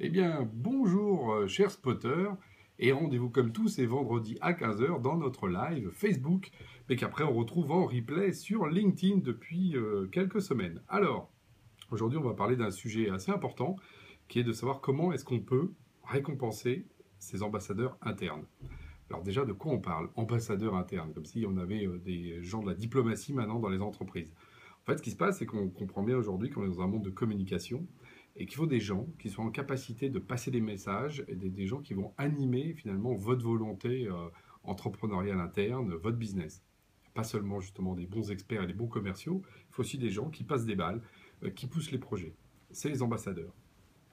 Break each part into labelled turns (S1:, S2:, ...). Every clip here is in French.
S1: Eh bien, bonjour euh, chers spotters, et rendez-vous comme tous ces vendredis à 15h dans notre live Facebook, mais qu'après on retrouve en replay sur LinkedIn depuis euh, quelques semaines. Alors, aujourd'hui on va parler d'un sujet assez important, qui est de savoir comment est-ce qu'on peut récompenser ces ambassadeurs internes. Alors déjà, de quoi on parle Ambassadeurs internes, comme si on avait euh, des gens de la diplomatie maintenant dans les entreprises? En fait, ce qui se passe, c'est qu'on comprend bien aujourd'hui qu'on est dans un monde de communication, et qu'il faut des gens qui soient en capacité de passer des messages et des, gens qui vont animer finalement votre volonté euh, entrepreneuriale interne, votre business. Pas seulement justement des bons experts et des bons commerciaux, il faut aussi des gens qui passent des balles, euh, qui poussent les projets. C'est les ambassadeurs.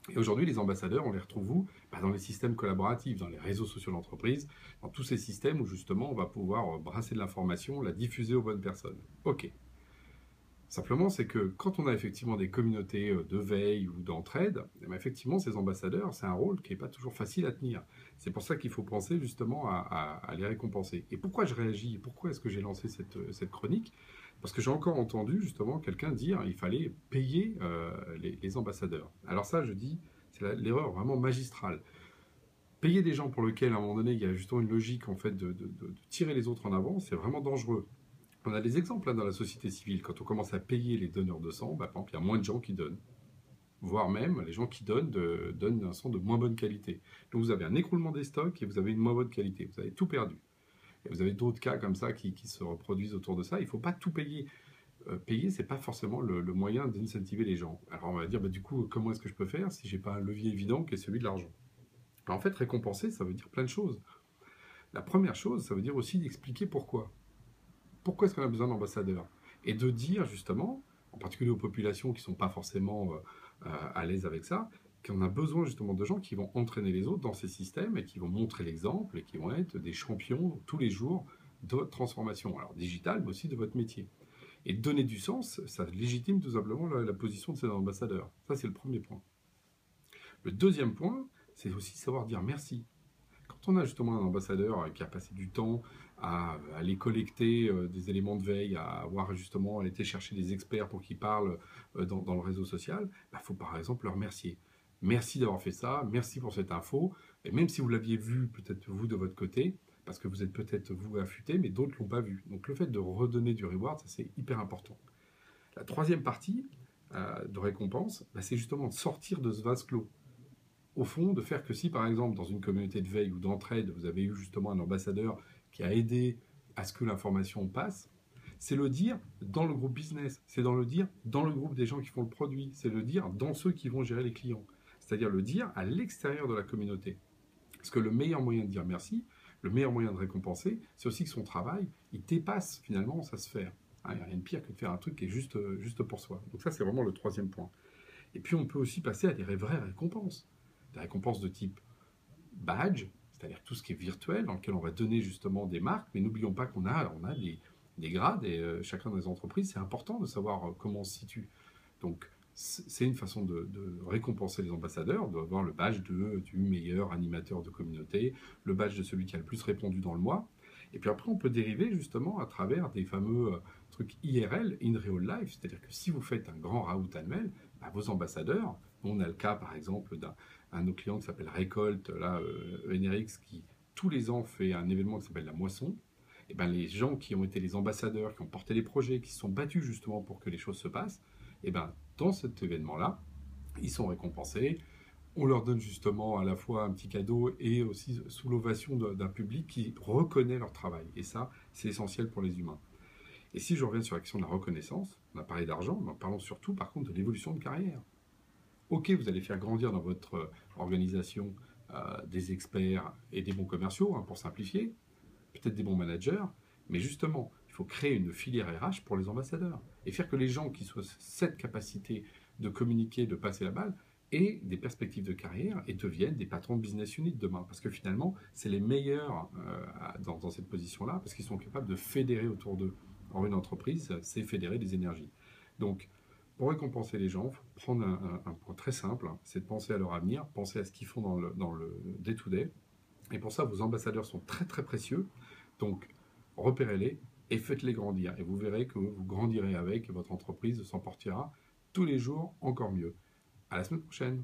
S1: Et aujourd'hui, les ambassadeurs, on les retrouve où? Bah, Dans les systèmes collaboratifs, dans les réseaux sociaux d'entreprise, dans tous ces systèmes où justement on va pouvoir euh, brasser de l'information, la diffuser aux bonnes personnes. Ok. Simplement, c'est que quand on a effectivement des communautés euh, de veille ou d'entraide, eh ben, effectivement, ces ambassadeurs, c'est un rôle qui n'est pas toujours facile à tenir. C'est pour ça qu'il faut penser justement à, les récompenser. Et pourquoi je réagis? Pourquoi est-ce que j'ai lancé cette, euh, chronique? Parce que j'ai encore entendu justement quelqu'un dire qu'il fallait payer euh, les, ambassadeurs. Alors ça, je dis, c'est l'erreur vraiment magistrale. Payer des gens pour lesquels, à un moment donné, il y a justement une logique en fait de tirer les autres en avant, c'est vraiment dangereux. On a des exemples hein, dans la société civile. Quand on commence à payer les donneurs de sang, bah, il y a moins de gens qui donnent. Voire même, les gens qui donnent donnent un sang de moins bonne qualité. Donc vous avez un écroulement des stocks et vous avez une moins bonne qualité. Vous avez tout perdu. Et vous avez d'autres cas comme ça qui, se reproduisent autour de ça. Il ne faut pas tout payer. Euh, payer, ce n'est pas forcément le, moyen d'incentiver les gens. Alors on va dire, bah, du coup, comment est-ce que je peux faire si je n'ai pas un levier évident qui est celui de l'argent? En fait, récompenser, ça veut dire plein de choses. La première chose, ça veut dire aussi d'expliquer pourquoi pourquoi est-ce qu'on a besoin d'ambassadeurs Et de dire justement, en particulier aux populations qui ne sont pas forcément euh, euh, à l'aise avec ça, qu'on a besoin justement de gens qui vont entraîner les autres dans ces systèmes et qui vont montrer l'exemple et qui vont être des champions tous les jours de votre transformation, alors digitale, mais aussi de votre métier. Et donner du sens, ça légitime tout simplement la, position de ces ambassadeurs. Ça, c'est le premier point. Le deuxième point, c'est aussi savoir dire merci. Quand on a justement un ambassadeur qui a passé du temps à aller collecter euh, des éléments de veille, à avoir justement été chercher des experts pour qu'ils parlent euh, dans, le réseau social, il bah, faut par exemple leur remercier. Merci d'avoir fait ça, merci pour cette info. Et même si vous l'aviez vu, peut-être vous de votre côté, parce que vous êtes peut-être vous affûté, mais d'autres l'ont pas vu. Donc le fait de redonner du reward, c'est hyper important. La troisième partie euh, de récompense, bah, c'est justement de sortir de ce vase clos. Au fond, de faire que si par exemple dans une communauté de veille ou d'entraide, vous avez eu justement un ambassadeur qui a aidé à ce que l'information passe, c'est le dire dans le groupe business, c'est dans le dire dans le groupe des gens qui font le produit, c'est le dire dans ceux qui vont gérer les clients, c'est-à-dire le dire à l'extérieur de la communauté. Parce que le meilleur moyen de dire merci, le meilleur moyen de récompenser, c'est aussi que son travail, il dépasse finalement sa sphère. Hein, il n'y a rien de pire que de faire un truc qui est juste, juste pour soi. Donc ça, c'est vraiment le troisième point. Et puis on peut aussi passer à des vraies récompenses. Des récompenses de type badge, c'est-à-dire tout ce qui est virtuel, dans lequel on va donner justement des marques, mais n'oublions pas qu'on a, on a des, grades, et euh, chacun des entreprises, c'est important de savoir euh, comment on se situe. Donc, c'est une façon de, récompenser les ambassadeurs, d'avoir le badge de, du meilleur animateur de communauté, le badge de celui qui a le plus répondu dans le mois. Et puis après, on peut dériver justement à travers des fameux euh, trucs IRL, in real life, c'est-à-dire que si vous faites un grand raout annuel, bah, vos ambassadeurs, on a le cas par exemple d'un un de nos clients qui s'appelle Récolte, là, euh, qui tous les ans fait un événement qui s'appelle la moisson. Et ben les gens qui ont été les ambassadeurs, qui ont porté les projets, qui se sont battus justement pour que les choses se passent, et ben dans cet événement-là, ils sont récompensés. On leur donne justement à la fois un petit cadeau et aussi sous l'ovation d'un public qui reconnaît leur travail. Et ça, c'est essentiel pour les humains. Et si je reviens sur la question de la reconnaissance, on a parlé d'argent, mais parlons surtout par contre de l'évolution de carrière. Ok, vous allez faire grandir dans votre euh, organisation euh, des experts et des bons commerciaux, hein, pour simplifier, peut-être des bons managers, mais justement, il faut créer une filière RH pour les ambassadeurs et faire que les gens qui soient cette capacité de communiquer, de passer la balle, aient des perspectives de carrière et deviennent des patrons de business unit demain. Parce que finalement, c'est les meilleurs euh, dans, dans, cette position-là, parce qu'ils sont capables de fédérer autour d'eux. Or, une entreprise, c'est fédérer des énergies. Donc, pour récompenser les gens, prendre un, point très simple, hein, c'est de penser à leur avenir, penser à ce qu'ils font dans le, dans le day-to-day. Et pour ça, vos ambassadeurs sont très très précieux. Donc, repérez-les et faites-les grandir. Et vous verrez que vous grandirez avec et votre entreprise s'en portera tous les jours encore mieux. À la semaine prochaine